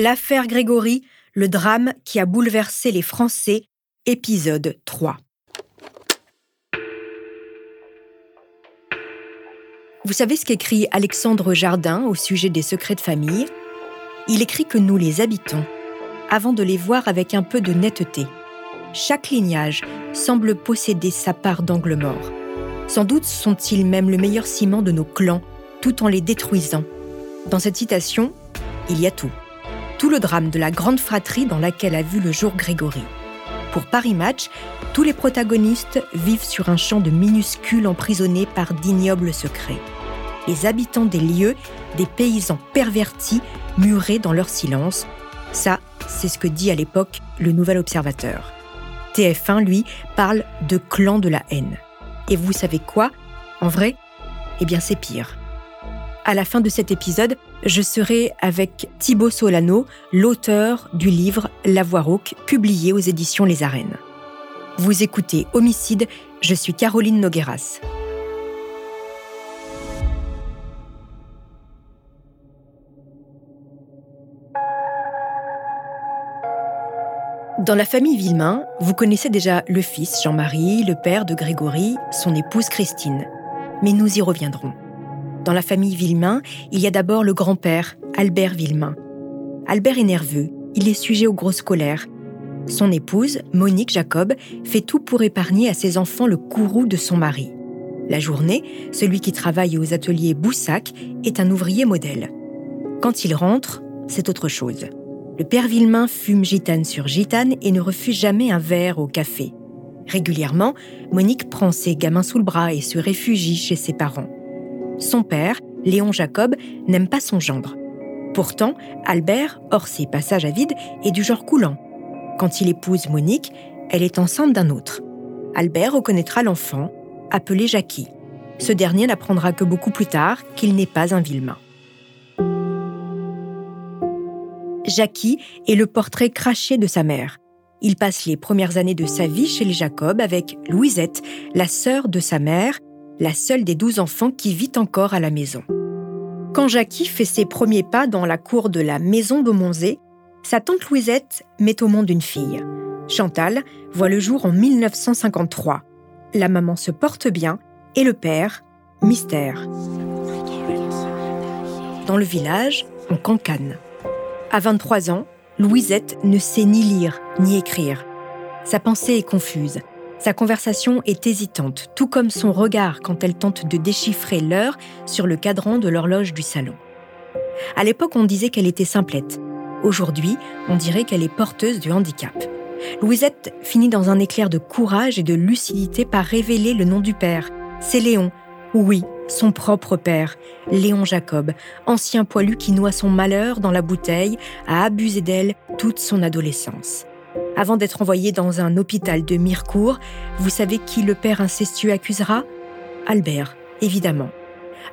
L'affaire Grégory, le drame qui a bouleversé les Français, épisode 3. Vous savez ce qu'écrit Alexandre Jardin au sujet des secrets de famille? Il écrit que nous les habitons, avant de les voir avec un peu de netteté. Chaque lignage semble posséder sa part d'angle mort. Sans doute sont-ils même le meilleur ciment de nos clans, tout en les détruisant. Dans cette citation, il y a tout tout le drame de la grande fratrie dans laquelle a vu le jour Grégory. Pour Paris Match, tous les protagonistes vivent sur un champ de minuscules emprisonnés par d'ignobles secrets. Les habitants des lieux, des paysans pervertis, murés dans leur silence. Ça, c'est ce que dit à l'époque le Nouvel Observateur. TF1, lui, parle de clan de la haine. Et vous savez quoi? En vrai, eh bien c'est pire. À la fin de cet épisode, je serai avec Thibaut Solano, l'auteur du livre La Voix rauque, publié aux éditions Les Arènes. Vous écoutez Homicide, je suis Caroline Nogueras. Dans la famille Villemain, vous connaissez déjà le fils Jean-Marie, le père de Grégory, son épouse Christine. Mais nous y reviendrons. Dans la famille Villemain, il y a d'abord le grand-père, Albert Villemain. Albert est nerveux, il est sujet aux grosses colères. Son épouse, Monique Jacob, fait tout pour épargner à ses enfants le courroux de son mari. La journée, celui qui travaille aux ateliers Boussac est un ouvrier modèle. Quand il rentre, c'est autre chose. Le père Villemain fume gitane sur gitane et ne refuse jamais un verre au café. Régulièrement, Monique prend ses gamins sous le bras et se réfugie chez ses parents. Son père, Léon Jacob, n'aime pas son gendre. Pourtant, Albert, hors ses passages à vide, est du genre coulant. Quand il épouse Monique, elle est enceinte d'un autre. Albert reconnaîtra l'enfant, appelé Jackie. Ce dernier n'apprendra que beaucoup plus tard qu'il n'est pas un Villemain. Jackie est le portrait craché de sa mère. Il passe les premières années de sa vie chez les Jacob avec Louisette, la sœur de sa mère, la seule des douze enfants qui vit encore à la maison. Quand Jackie fait ses premiers pas dans la cour de la maison d'Aumonzé, sa tante Louisette met au monde une fille. Chantal voit le jour en 1953. La maman se porte bien et le père, mystère. Dans le village, on cancane. À 23 ans, Louisette ne sait ni lire ni écrire. Sa pensée est confuse. Sa conversation est hésitante, tout comme son regard quand elle tente de déchiffrer l'heure sur le cadran de l'horloge du salon. À l'époque, on disait qu'elle était simplette. Aujourd'hui, on dirait qu'elle est porteuse du handicap. Louisette finit dans un éclair de courage et de lucidité par révéler le nom du père. C'est Léon. Oui, son propre père, Léon Jacob, ancien poilu qui noie son malheur dans la bouteille, a abusé d'elle toute son adolescence. Avant d'être envoyé dans un hôpital de Mirecourt, vous savez qui le père incestueux accusera? Albert, évidemment.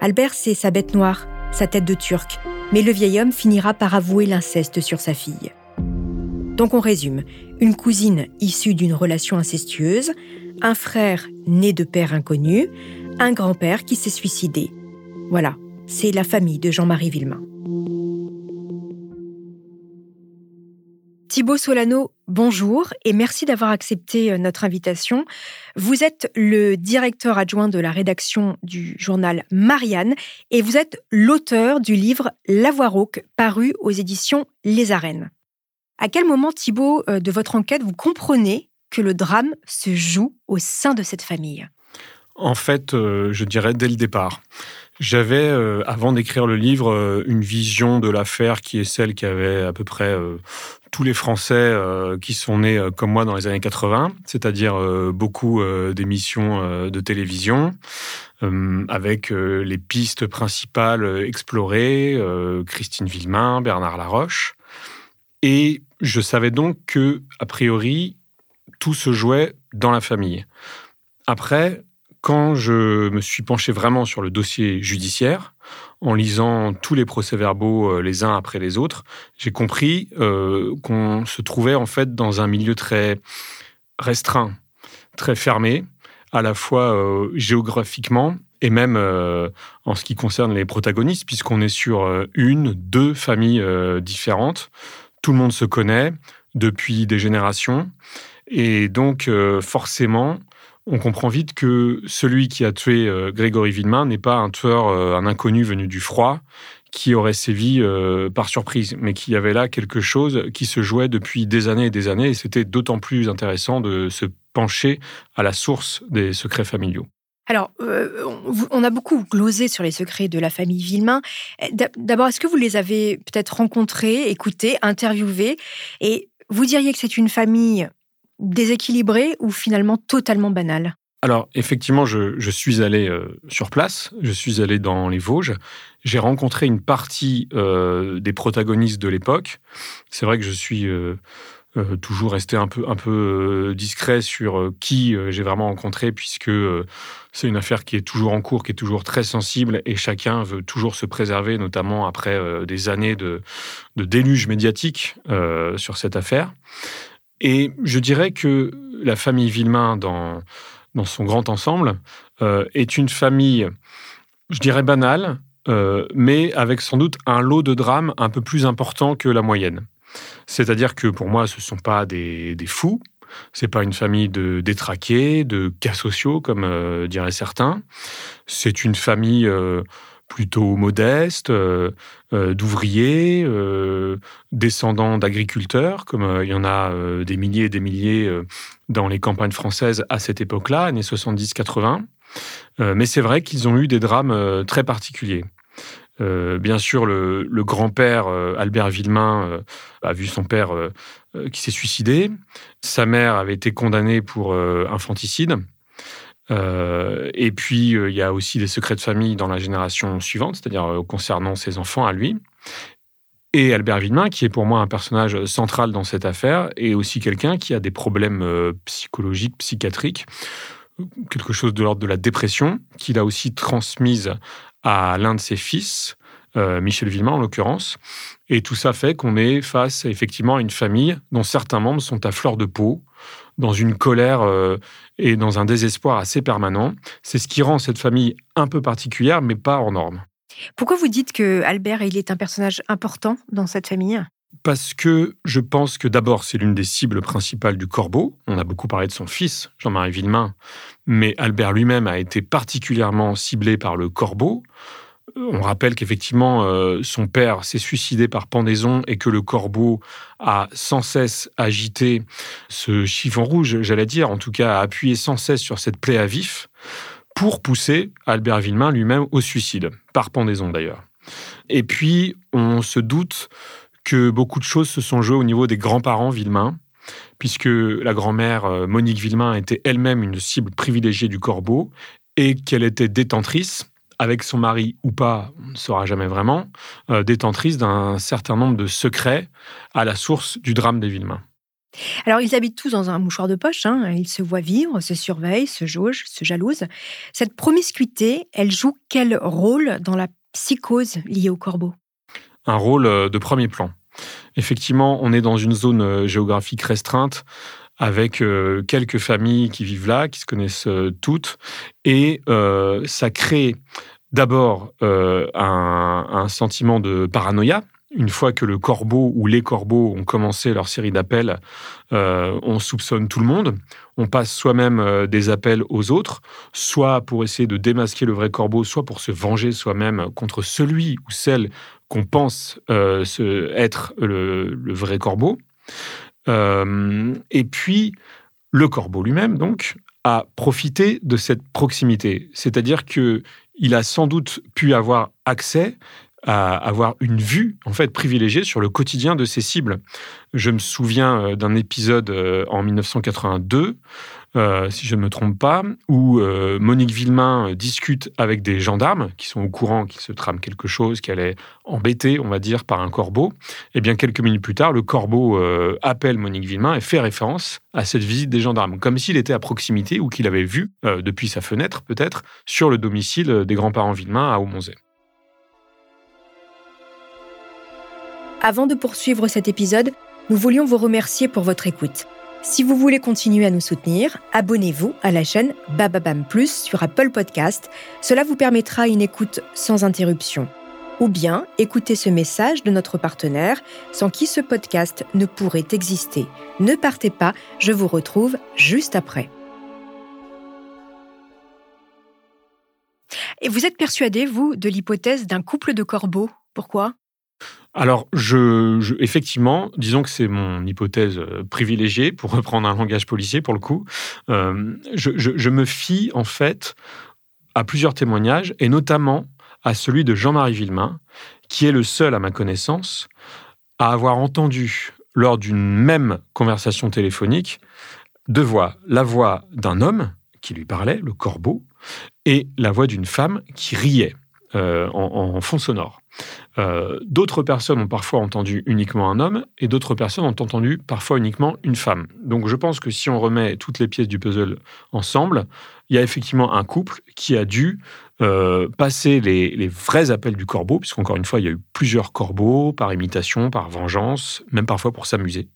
Albert, c'est sa bête noire, sa tête de turc, mais le vieil homme finira par avouer l'inceste sur sa fille. Donc on résume, une cousine issue d'une relation incestueuse, un frère né de père inconnu, un grand-père qui s'est suicidé. Voilà, c'est la famille de Jean-Marie Villemain. Thibaut Solano, bonjour et merci d'avoir accepté euh, notre invitation. Vous êtes le directeur adjoint de la rédaction du journal Marianne et vous êtes l'auteur du livre La Voix rauque paru aux éditions Les Arènes. À quel moment, Thibaut, euh, de votre enquête, vous comprenez que le drame se joue au sein de cette famille? En fait, euh, je dirais dès le départ. J'avais, avant d'écrire le livre, une vision de l'affaire qui est celle qui avait à peu près tous les Français euh, qui sont nés euh, comme moi dans les années 80, c'est-à-dire euh, beaucoup d'émissions de télévision, avec les pistes principales explorées, Christine Villemain, Bernard Laroche. Et je savais donc que, a priori, tout se jouait dans la famille. Après, quand je me suis penché vraiment sur le dossier judiciaire, en lisant tous les procès-verbaux euh, les uns après les autres, j'ai compris euh, qu'on se trouvait en fait dans un milieu très restreint, très fermé, à la fois euh, géographiquement et même en ce qui concerne les protagonistes, puisqu'on est sur une, deux familles différentes. Tout le monde se connaît depuis des générations. Et donc, forcément, on comprend vite que celui qui a tué Grégory Villemain n'est pas un tueur, un inconnu venu du froid, qui aurait sévi par surprise, mais qu'il y avait là quelque chose qui se jouait depuis des années et des années, et c'était d'autant plus intéressant de se pencher à la source des secrets familiaux. Alors, euh, on a beaucoup glosé sur les secrets de la famille Villemain. D'abord, est-ce que vous les avez peut-être rencontrés, écoutés, interviewés? Et vous diriez que c'est une famille déséquilibrée ou finalement totalement banale alors, effectivement, je, suis allé euh, sur place, je suis allé dans les Vosges, j'ai rencontré une partie euh, des protagonistes de l'époque. C'est vrai que je suis euh, toujours rester un peu, un peu discret sur qui j'ai vraiment rencontré, puisque c'est une affaire qui est toujours en cours, qui est toujours très sensible, et chacun veut toujours se préserver, notamment après des années de, de déluge médiatique sur cette affaire. Et je dirais que la famille Villemain, dans, son grand ensemble, est une famille, je dirais banale, mais avec sans doute un lot de drames un peu plus important que la moyenne. C'est-à-dire que pour moi, ce ne sont pas des, des fous, c'est pas une famille de détraqués, de cas sociaux, comme euh, diraient certains. C'est une famille euh, plutôt modeste, euh, d'ouvriers, descendants d'agriculteurs, comme il y en a des milliers et des milliers dans les campagnes françaises à cette époque-là, années 70-80. mais c'est vrai qu'ils ont eu des drames très particuliers. Euh, bien sûr, le, grand-père euh, Albert Villemain euh, a vu son père qui s'est suicidé. Sa mère avait été condamnée pour infanticide. Et puis, il y a aussi des secrets de famille dans la génération suivante, c'est-à-dire concernant ses enfants à lui. Et Albert Villemain, qui est pour moi un personnage central dans cette affaire, est aussi quelqu'un qui a des problèmes psychologiques, psychiatriques, quelque chose de l'ordre de la dépression, qu'il a aussi transmise à l'un de ses fils, euh, Michel Villemain en l'occurrence. Et tout ça fait qu'on est face effectivement à une famille dont certains membres sont à fleur de peau, dans une colère euh, et dans un désespoir assez permanent. C'est ce qui rend cette famille un peu particulière, mais pas hors norme. Pourquoi vous dites que Albert il est un personnage important dans cette famille? Parce que je pense que d'abord, c'est l'une des cibles principales du corbeau. On a beaucoup parlé de son fils, Jean-Marie Villemain, mais Albert lui-même a été particulièrement ciblé par le corbeau. On rappelle qu'effectivement, euh, son père s'est suicidé par pendaison et que le corbeau a sans cesse agité ce chiffon rouge, j'allais dire, en tout cas a appuyé sans cesse sur cette plaie à vif pour pousser Albert Villemain lui-même au suicide, par pendaison d'ailleurs. Et puis, on se doute que beaucoup de choses se sont jouées au niveau des grands-parents Villemain, puisque la grand-mère euh, Monique Villemain était elle-même une cible privilégiée du corbeau et qu'elle était détentrice, avec son mari ou pas, on ne saura jamais vraiment, euh, détentrice d'un certain nombre de secrets à la source du drame des Villemain. Alors, ils habitent tous dans un mouchoir de poche, hein. ils se voient vivre, se surveillent, se jaugent, se jalousent. Cette promiscuité, elle joue quel rôle dans la psychose liée au corbeau? Un rôle euh, de premier plan. Effectivement, on est dans une zone euh, géographique restreinte avec euh, quelques familles qui vivent là, qui se connaissent euh, toutes, et ça crée d'abord un, sentiment de paranoïa. Une fois que le corbeau ou les corbeaux ont commencé leur série d'appels, on soupçonne tout le monde. On passe soi-même des appels aux autres, soit pour essayer de démasquer le vrai corbeau, soit pour se venger soi-même contre celui ou celle qu'on pense euh, être le, vrai corbeau. Euh, et puis, le corbeau lui-même, donc, a profité de cette proximité. C'est-à-dire que il a sans doute pu avoir accès à avoir une vue en fait privilégiée sur le quotidien de ses cibles. Je me souviens euh, d'un épisode en 1982 euh, si je ne me trompe pas, où euh, Monique Villemain euh, discute avec des gendarmes qui sont au courant qu'il se trame quelque chose, qu'elle est embêtée, on va dire, par un corbeau. Et eh bien, quelques minutes plus tard, le corbeau appelle Monique Villemain et fait référence à cette visite des gendarmes, comme s'il était à proximité ou qu'il avait vu, depuis sa fenêtre peut-être, sur le domicile des grands-parents Villemain à Aumonzé. Avant de poursuivre cet épisode, nous voulions vous remercier pour votre écoute. Si vous voulez continuer à nous soutenir, abonnez-vous à la chaîne Bababam Plus sur Apple Podcast. Cela vous permettra une écoute sans interruption. Ou bien écoutez ce message de notre partenaire sans qui ce podcast ne pourrait exister. Ne partez pas, je vous retrouve juste après. Et vous êtes persuadé, vous, de l'hypothèse d'un couple de corbeaux? Pourquoi? Alors, je, effectivement, disons que c'est mon hypothèse euh, privilégiée, pour reprendre un langage policier pour le coup. Euh, je, me fie en fait à plusieurs témoignages, et notamment à celui de Jean-Marie Villemain, qui est le seul, à ma connaissance, à avoir entendu, lors d'une même conversation téléphonique, deux voix. La voix d'un homme qui lui parlait, le corbeau, et la voix d'une femme qui riait euh, en fond sonore. Euh, d'autres personnes ont parfois entendu uniquement un homme et d'autres personnes ont entendu parfois uniquement une femme. Donc je pense que si on remet toutes les pièces du puzzle ensemble, il y a effectivement un couple qui a dû euh, passer les, vrais appels du corbeau, puisqu'encore une fois, il y a eu plusieurs corbeaux par imitation, par vengeance, même parfois pour s'amuser.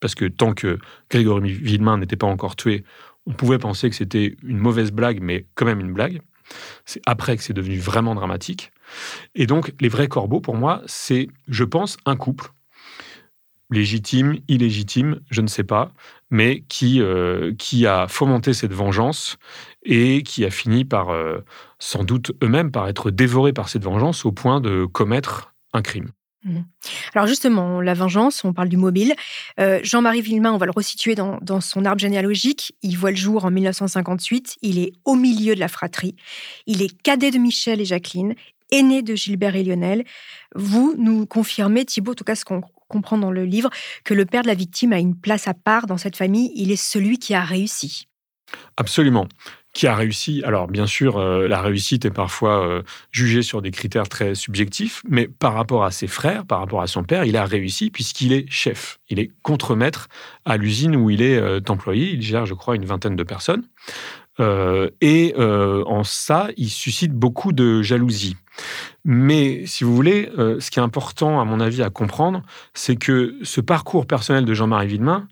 Parce que tant que Grégory Villemain n'était pas encore tué, on pouvait penser que c'était une mauvaise blague, mais quand même une blague. C'est après que c'est devenu vraiment dramatique. Et donc, les vrais corbeaux, pour moi, c'est, je pense, un couple, légitime, illégitime, je ne sais pas, mais qui, euh, qui a fomenté cette vengeance et qui a fini par, euh, sans doute eux-mêmes, par être dévorés par cette vengeance au point de commettre un crime. Mmh. Alors justement, la vengeance, on parle du mobile. Euh, Jean-Marie Villemain, on va le resituer dans, son arbre généalogique. Il voit le jour en 1958. Il est au milieu de la fratrie. Il est cadet de Michel et Jacqueline, aîné de Gilbert et Lionel. Vous nous confirmez, Thibault, en tout cas ce qu'on comprend dans le livre, que le père de la victime a une place à part dans cette famille. Il est celui qui a réussi. Absolument qui a réussi. Alors, bien sûr, euh, la réussite est parfois euh, jugée sur des critères très subjectifs, mais par rapport à ses frères, par rapport à son père, il a réussi puisqu'il est chef. Il est contremaître à l'usine où il est euh, employé. Il gère, je crois, une vingtaine de personnes. et en ça, il suscite beaucoup de jalousie. Mais si vous voulez, ce qui est important, à mon avis, à comprendre, c'est que ce parcours personnel de Jean-Marie Villemain,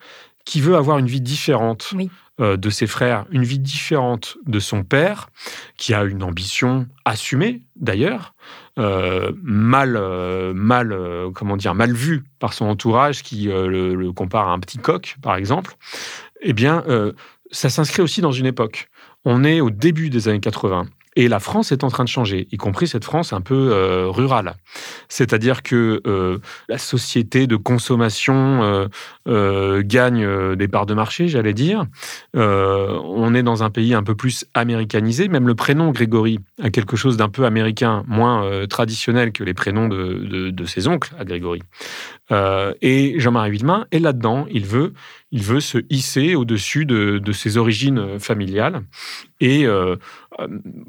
qui veut avoir une vie différente euh, de ses frères, une vie différente de son père, qui a une ambition assumée d'ailleurs, euh, mal, euh, mal, comment dire, mal vue par son entourage, qui le, le, compare à un petit coq, par exemple. Eh bien, ça s'inscrit aussi dans une époque. On est au début des années 80. Et la France est en train de changer, y compris cette France un peu euh, rurale. C'est-à-dire que euh, la société de consommation euh, gagne des parts de marché, j'allais dire. on est dans un pays un peu plus américanisé. Même le prénom Grégory a quelque chose d'un peu américain, moins traditionnel que les prénoms de, de ses oncles à Grégory. et Jean-Marie Villemain est là-dedans. Il veut il veut se hisser au-dessus de, ses origines familiales. Et euh,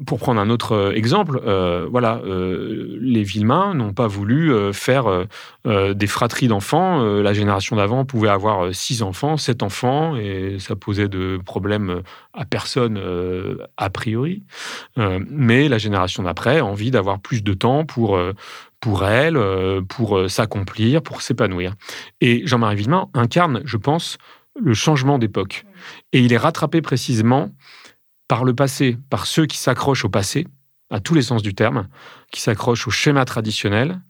pour prendre un autre exemple, euh, voilà, euh, les Villemains n'ont pas voulu faire des fratries d'enfants. la génération d'avant pouvait avoir six enfants, sept enfants, et ça posait de problèmes à personne a priori. mais la génération d'après a envie d'avoir plus de temps pour pour elle, euh, pour euh, s'accomplir, pour s'épanouir. Et Jean-Marie Villemain incarne, je pense, le changement d'époque. Et il est rattrapé précisément par le passé, par ceux qui s'accrochent au passé, à tous les sens du terme, qui s'accrochent au schéma traditionnel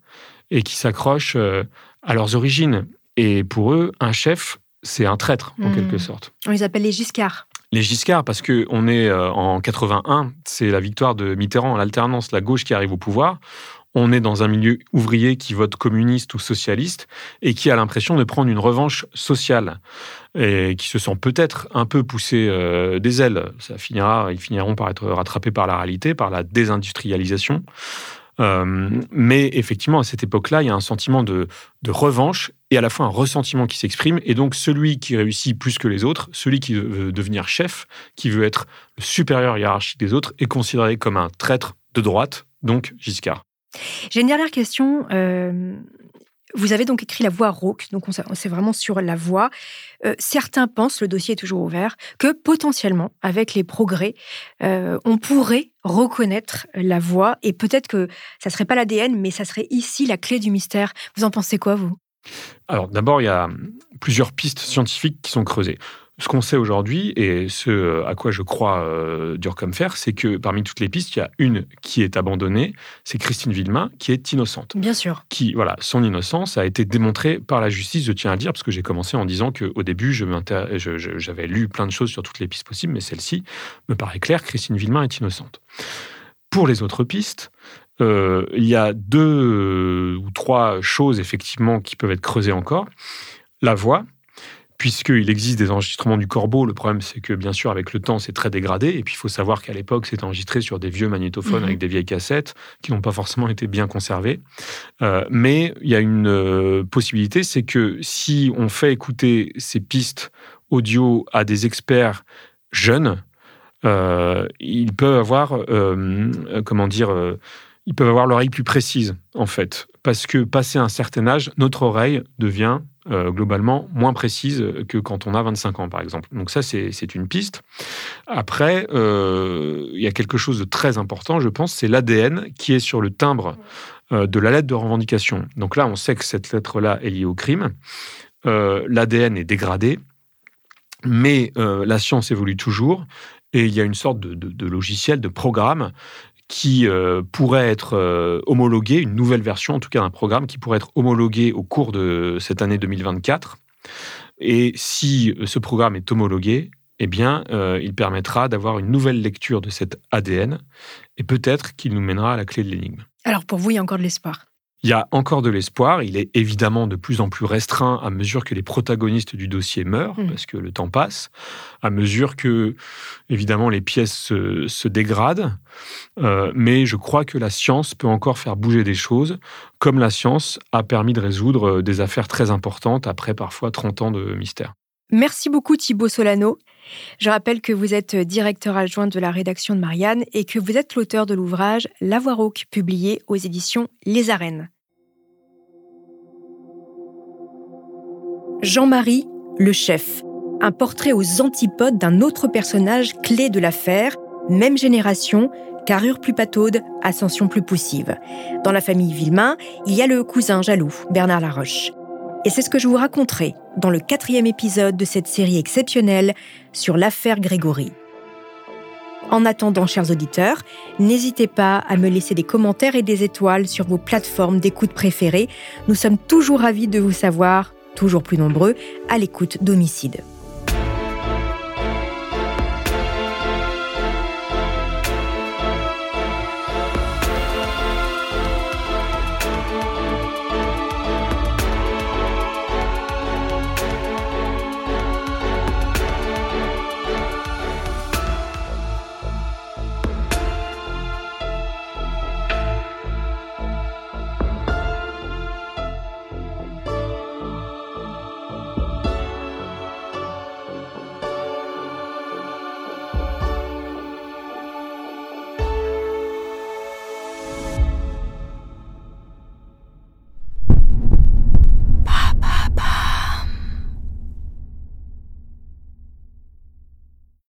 et qui s'accrochent euh, à leurs origines. Et pour eux, un chef, c'est un traître, en hmm. quelque sorte. On les appelle les Giscards. Les Giscards, parce qu'on est en 81, c'est la victoire de Mitterrand, l'alternance, la gauche qui arrive au pouvoir on est dans un milieu ouvrier qui vote communiste ou socialiste et qui a l'impression de prendre une revanche sociale et qui se sent peut-être un peu poussé euh, des ailes. Ça finira, ils finiront par être rattrapés par la réalité, par la désindustrialisation. Euh, mais effectivement, à cette époque-là, il y a un sentiment de, revanche et à la fois un ressentiment qui s'exprime. Et donc, celui qui réussit plus que les autres, celui qui veut devenir chef, qui veut être le supérieur hiérarchique des autres, est considéré comme un traître de droite, donc Giscard. J'ai une dernière question. Euh, vous avez donc écrit La Voix rauque, donc on c'est vraiment sur la voix. Euh, certains pensent, le dossier est toujours ouvert, que potentiellement, avec les progrès, euh, on pourrait reconnaître la voix et peut-être que ça serait pas l'ADN, mais ça serait ici la clé du mystère. Vous en pensez quoi, vous? Alors d'abord, il y a plusieurs pistes scientifiques qui sont creusées. Ce qu'on sait aujourd'hui, et ce à quoi je crois euh, dur comme fer, c'est que parmi toutes les pistes, il y a une qui est abandonnée, c'est Christine Villemain, qui est innocente. Bien sûr. Qui, voilà, son innocence a été démontrée par la justice, je tiens à le dire, parce que j'ai commencé en disant qu'au début, j'avais je lu plein de choses sur toutes les pistes possibles, mais celle-ci me paraît claire, Christine Villemain est innocente. Pour les autres pistes, euh, il y a deux ou trois choses effectivement qui peuvent être creusées encore. La voix, puisqu'il existe des enregistrements du corbeau. Le problème, c'est que bien sûr, avec le temps, c'est très dégradé. Et puis, il faut savoir qu'à l'époque, c'était enregistré sur des vieux magnétophones mhm. avec des vieilles cassettes qui n'ont pas forcément été bien conservées. Euh, mais il y a une euh, possibilité, c'est que si on fait écouter ces pistes audio à des experts jeunes, euh, ils peuvent avoir, comment dire, ils peuvent avoir l'oreille plus précise, en fait. Parce que passé un certain âge, notre oreille devient euh, globalement moins précise que quand on a 25 ans, par exemple. Donc ça, c'est une piste. Après, euh, il y a quelque chose de très important, je pense, c'est l'ADN qui est sur le timbre euh, de la lettre de revendication. Donc là, on sait que cette lettre-là est liée au crime. L'ADN est dégradé, mais la science évolue toujours et il y a une sorte de, logiciel, de programme qui euh, pourrait être euh, une nouvelle version en tout cas d'un programme qui pourrait être homologué au cours de cette année 2024. Et si euh, ce programme est homologué, eh bien, il permettra d'avoir une nouvelle lecture de cet ADN et peut-être qu'il nous mènera à la clé de l'énigme. Alors pour vous, il y a encore de l'espoir il y a encore de l'espoir. Il est évidemment de plus en plus restreint à mesure que les protagonistes du dossier meurent, mmh. parce que le temps passe, à mesure que, évidemment, les pièces se, dégradent. Euh, mais je crois que la science peut encore faire bouger des choses, comme la science a permis de résoudre des affaires très importantes après parfois 30 ans de mystère. Merci beaucoup Thibaut Solano. Je rappelle que vous êtes directeur adjoint de la rédaction de Marianne et que vous êtes l'auteur de l'ouvrage La Voix Rauque, publié aux éditions Les Arènes. Jean-Marie, le chef. Un portrait aux antipodes d'un autre personnage clé de l'affaire, même génération, carrure plus pataude, ascension plus poussive. Dans la famille Villemain, il y a le cousin jaloux, Bernard Laroche. Et c'est ce que je vous raconterai dans le quatrième épisode de cette série exceptionnelle sur l'affaire Grégory. En attendant, chers auditeurs, n'hésitez pas à me laisser des commentaires et des étoiles sur vos plateformes d'écoute préférées. Nous sommes toujours ravis de vous savoir, toujours plus nombreux, à l'écoute d'Homicide.